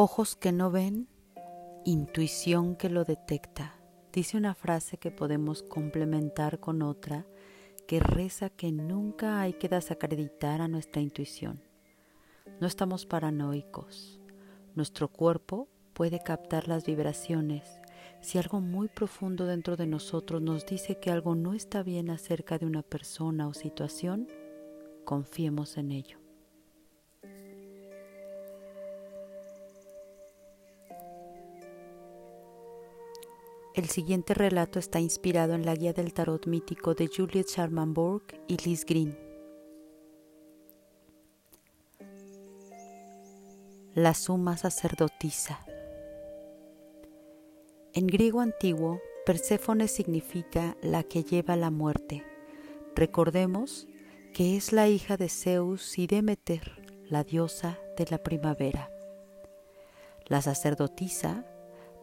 Ojos que no ven, intuición que lo detecta. Dice una frase que podemos complementar con otra que reza que nunca hay que desacreditar a nuestra intuición. No estamos paranoicos. Nuestro cuerpo puede captar las vibraciones. Si algo muy profundo dentro de nosotros nos dice que algo no está bien acerca de una persona o situación, confiemos en ello. El siguiente relato está inspirado en la guía del tarot mítico de Juliet Charmanborg y Liz Green. La suma sacerdotisa. En griego antiguo, Perséfone significa la que lleva la muerte. Recordemos que es la hija de Zeus y Demeter, la diosa de la primavera. La sacerdotisa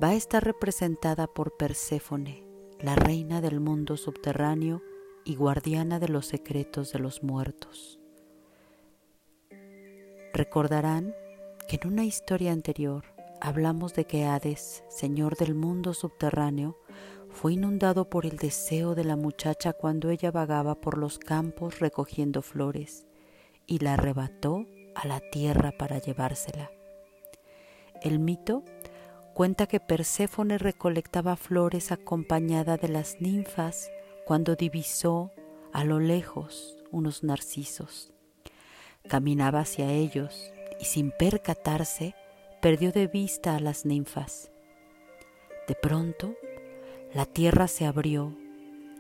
va a estar representada por Perséfone, la reina del mundo subterráneo y guardiana de los secretos de los muertos. Recordarán que en una historia anterior hablamos de que Hades, señor del mundo subterráneo, fue inundado por el deseo de la muchacha cuando ella vagaba por los campos recogiendo flores y la arrebató a la tierra para llevársela. El mito cuenta que Perséfone recolectaba flores acompañada de las ninfas cuando divisó a lo lejos unos narcisos. Caminaba hacia ellos y sin percatarse perdió de vista a las ninfas. De pronto, la tierra se abrió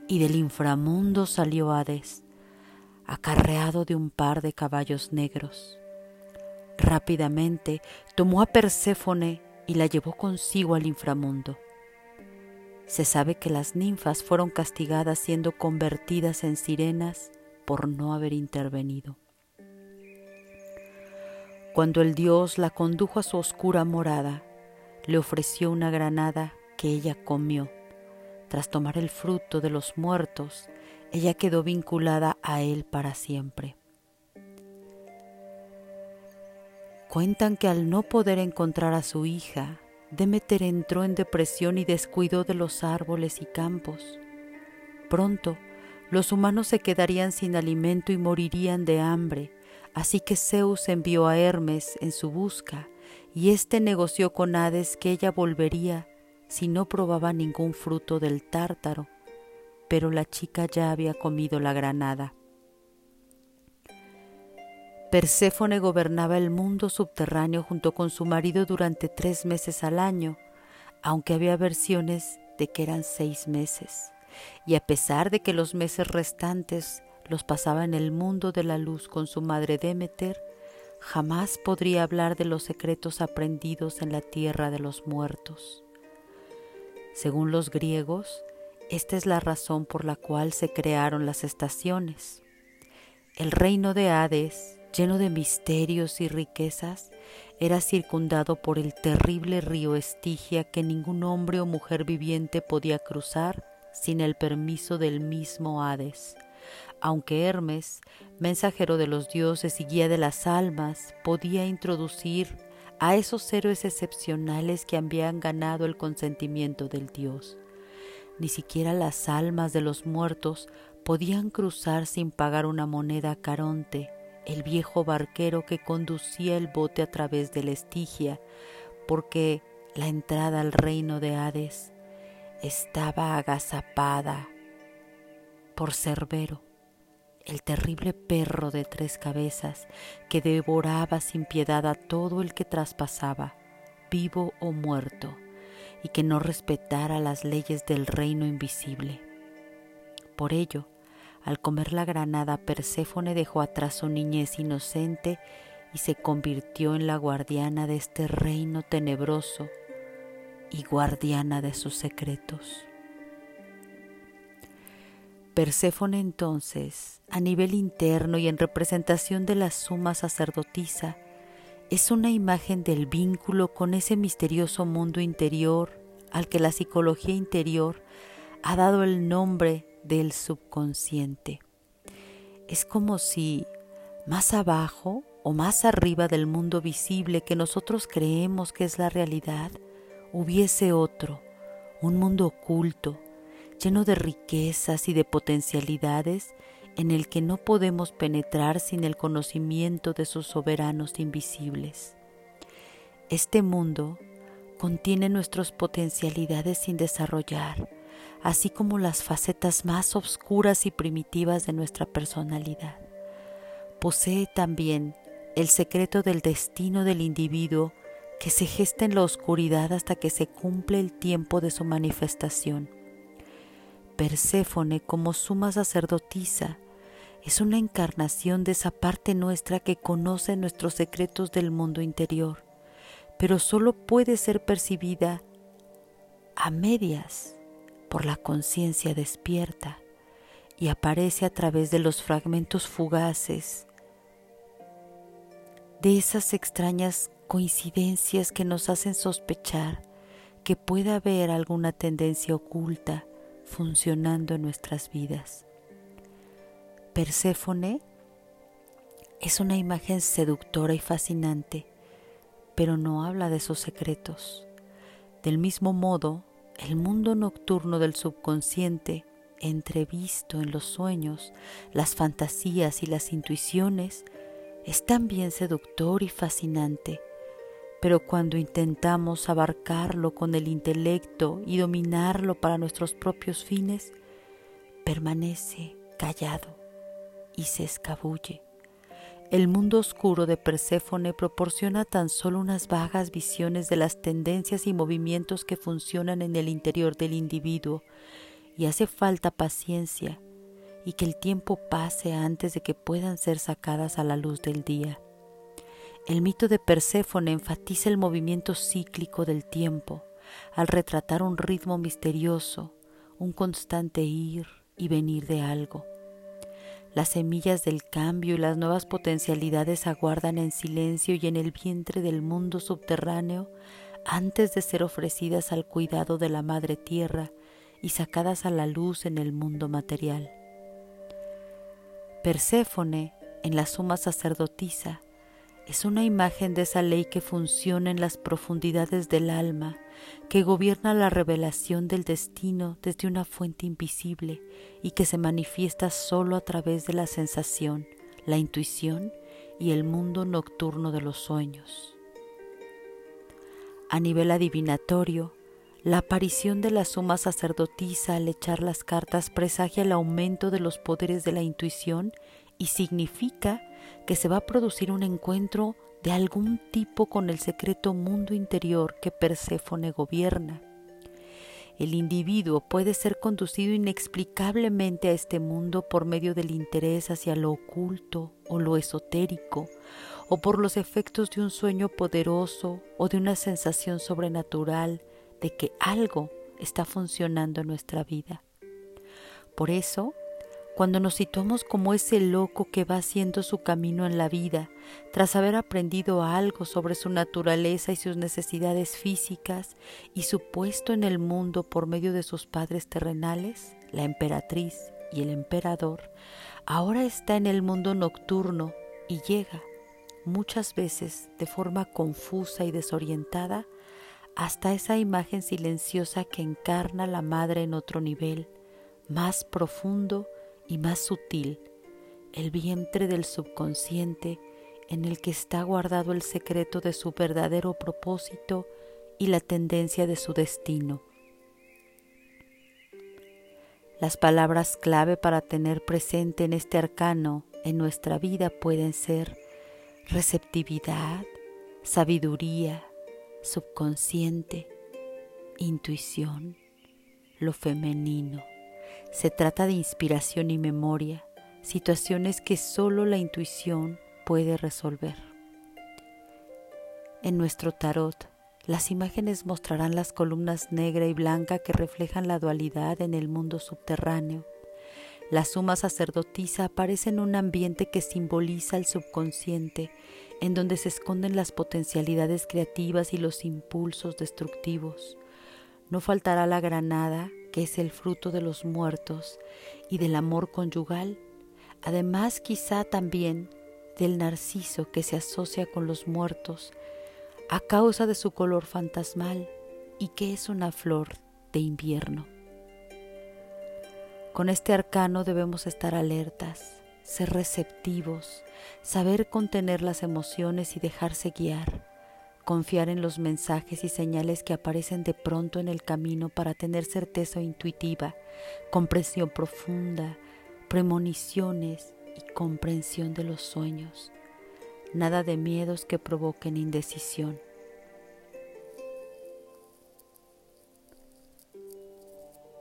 y del inframundo salió Hades, acarreado de un par de caballos negros. Rápidamente tomó a Perséfone y la llevó consigo al inframundo. Se sabe que las ninfas fueron castigadas siendo convertidas en sirenas por no haber intervenido. Cuando el dios la condujo a su oscura morada, le ofreció una granada que ella comió. Tras tomar el fruto de los muertos, ella quedó vinculada a él para siempre. Cuentan que al no poder encontrar a su hija, Demeter entró en depresión y descuidó de los árboles y campos. Pronto, los humanos se quedarían sin alimento y morirían de hambre, así que Zeus envió a Hermes en su busca, y éste negoció con Hades que ella volvería si no probaba ningún fruto del tártaro, pero la chica ya había comido la granada. Perséfone gobernaba el mundo subterráneo junto con su marido durante tres meses al año, aunque había versiones de que eran seis meses. Y a pesar de que los meses restantes los pasaba en el mundo de la luz con su madre Demeter, jamás podría hablar de los secretos aprendidos en la tierra de los muertos. Según los griegos, esta es la razón por la cual se crearon las estaciones. El reino de Hades, lleno de misterios y riquezas, era circundado por el terrible río Estigia que ningún hombre o mujer viviente podía cruzar sin el permiso del mismo Hades. Aunque Hermes, mensajero de los dioses y guía de las almas, podía introducir a esos héroes excepcionales que habían ganado el consentimiento del dios. Ni siquiera las almas de los muertos podían cruzar sin pagar una moneda a Caronte, el viejo barquero que conducía el bote a través de la Estigia, porque la entrada al reino de Hades estaba agazapada por Cerbero, el terrible perro de tres cabezas que devoraba sin piedad a todo el que traspasaba, vivo o muerto, y que no respetara las leyes del reino invisible. Por ello, al comer la granada, Perséfone dejó atrás su niñez inocente y se convirtió en la guardiana de este reino tenebroso y guardiana de sus secretos. Perséfone entonces, a nivel interno y en representación de la suma sacerdotisa, es una imagen del vínculo con ese misterioso mundo interior al que la psicología interior ha dado el nombre del subconsciente. Es como si más abajo o más arriba del mundo visible que nosotros creemos que es la realidad, hubiese otro, un mundo oculto, lleno de riquezas y de potencialidades en el que no podemos penetrar sin el conocimiento de sus soberanos invisibles. Este mundo contiene nuestras potencialidades sin desarrollar, así como las facetas más oscuras y primitivas de nuestra personalidad. Posee también el secreto del destino del individuo que se gesta en la oscuridad hasta que se cumple el tiempo de su manifestación. Perséfone como suma sacerdotisa es una encarnación de esa parte nuestra que conoce nuestros secretos del mundo interior, pero solo puede ser percibida a medias por la conciencia despierta y aparece a través de los fragmentos fugaces de esas extrañas coincidencias que nos hacen sospechar que puede haber alguna tendencia oculta funcionando en nuestras vidas. Perséfone es una imagen seductora y fascinante, pero no habla de sus secretos. Del mismo modo, el mundo nocturno del subconsciente, entrevisto en los sueños, las fantasías y las intuiciones, es también seductor y fascinante, pero cuando intentamos abarcarlo con el intelecto y dominarlo para nuestros propios fines, permanece callado y se escabulle. El mundo oscuro de Perséfone proporciona tan solo unas vagas visiones de las tendencias y movimientos que funcionan en el interior del individuo, y hace falta paciencia y que el tiempo pase antes de que puedan ser sacadas a la luz del día. El mito de Perséfone enfatiza el movimiento cíclico del tiempo al retratar un ritmo misterioso, un constante ir y venir de algo. Las semillas del cambio y las nuevas potencialidades aguardan en silencio y en el vientre del mundo subterráneo antes de ser ofrecidas al cuidado de la Madre Tierra y sacadas a la luz en el mundo material. Perséfone, en la suma sacerdotisa, es una imagen de esa ley que funciona en las profundidades del alma, que gobierna la revelación del destino desde una fuente invisible y que se manifiesta solo a través de la sensación, la intuición y el mundo nocturno de los sueños. A nivel adivinatorio, la aparición de la suma sacerdotisa al echar las cartas presagia el aumento de los poderes de la intuición y significa que se va a producir un encuentro de algún tipo con el secreto mundo interior que Perséfone gobierna. El individuo puede ser conducido inexplicablemente a este mundo por medio del interés hacia lo oculto o lo esotérico, o por los efectos de un sueño poderoso o de una sensación sobrenatural de que algo está funcionando en nuestra vida. Por eso, cuando nos situamos como ese loco que va haciendo su camino en la vida, tras haber aprendido algo sobre su naturaleza y sus necesidades físicas y su puesto en el mundo por medio de sus padres terrenales, la emperatriz y el emperador, ahora está en el mundo nocturno y llega, muchas veces de forma confusa y desorientada, hasta esa imagen silenciosa que encarna la madre en otro nivel, más profundo y más sutil, el vientre del subconsciente en el que está guardado el secreto de su verdadero propósito y la tendencia de su destino. Las palabras clave para tener presente en este arcano en nuestra vida pueden ser receptividad, sabiduría, subconsciente, intuición, lo femenino. Se trata de inspiración y memoria, situaciones que solo la intuición puede resolver. En nuestro tarot, las imágenes mostrarán las columnas negra y blanca que reflejan la dualidad en el mundo subterráneo. La suma sacerdotisa aparece en un ambiente que simboliza el subconsciente, en donde se esconden las potencialidades creativas y los impulsos destructivos. No faltará la granada que es el fruto de los muertos y del amor conyugal, además quizá también del narciso que se asocia con los muertos a causa de su color fantasmal y que es una flor de invierno. Con este arcano debemos estar alertas, ser receptivos, saber contener las emociones y dejarse guiar, confiar en los mensajes y señales que aparecen de pronto en el camino para tener certeza intuitiva, comprensión profunda, premoniciones y comprensión de los sueños. Nada de miedos que provoquen indecisión.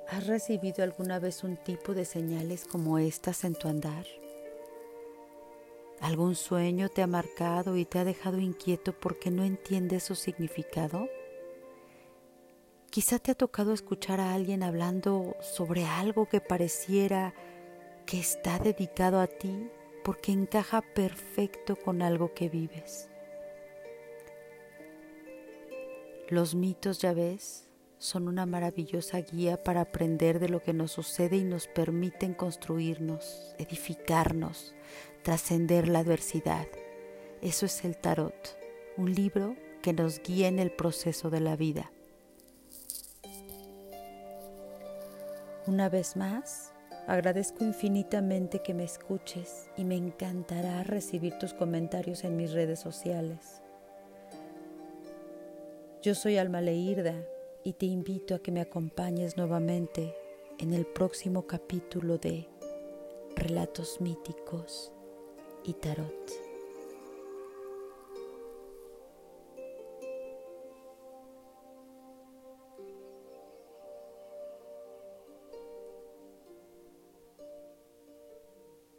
¿Has recibido alguna vez un tipo de señales como estas en tu andar? ¿Algún sueño te ha marcado y te ha dejado inquieto porque no entiendes su significado? Quizá te ha tocado escuchar a alguien hablando sobre algo que pareciera que está dedicado a ti porque encaja perfecto con algo que vives. Los mitos, ya ves, son una maravillosa guía para aprender de lo que nos sucede y nos permiten construirnos, edificarnos, trascender la adversidad. Eso es el tarot, un libro que nos guía en el proceso de la vida. Una vez más, agradezco infinitamente que me escuches y me encantará recibir tus comentarios en mis redes sociales. Yo soy Alma Leirda y te invito a que me acompañes nuevamente en el próximo capítulo de Relatos Míticos y Tarot.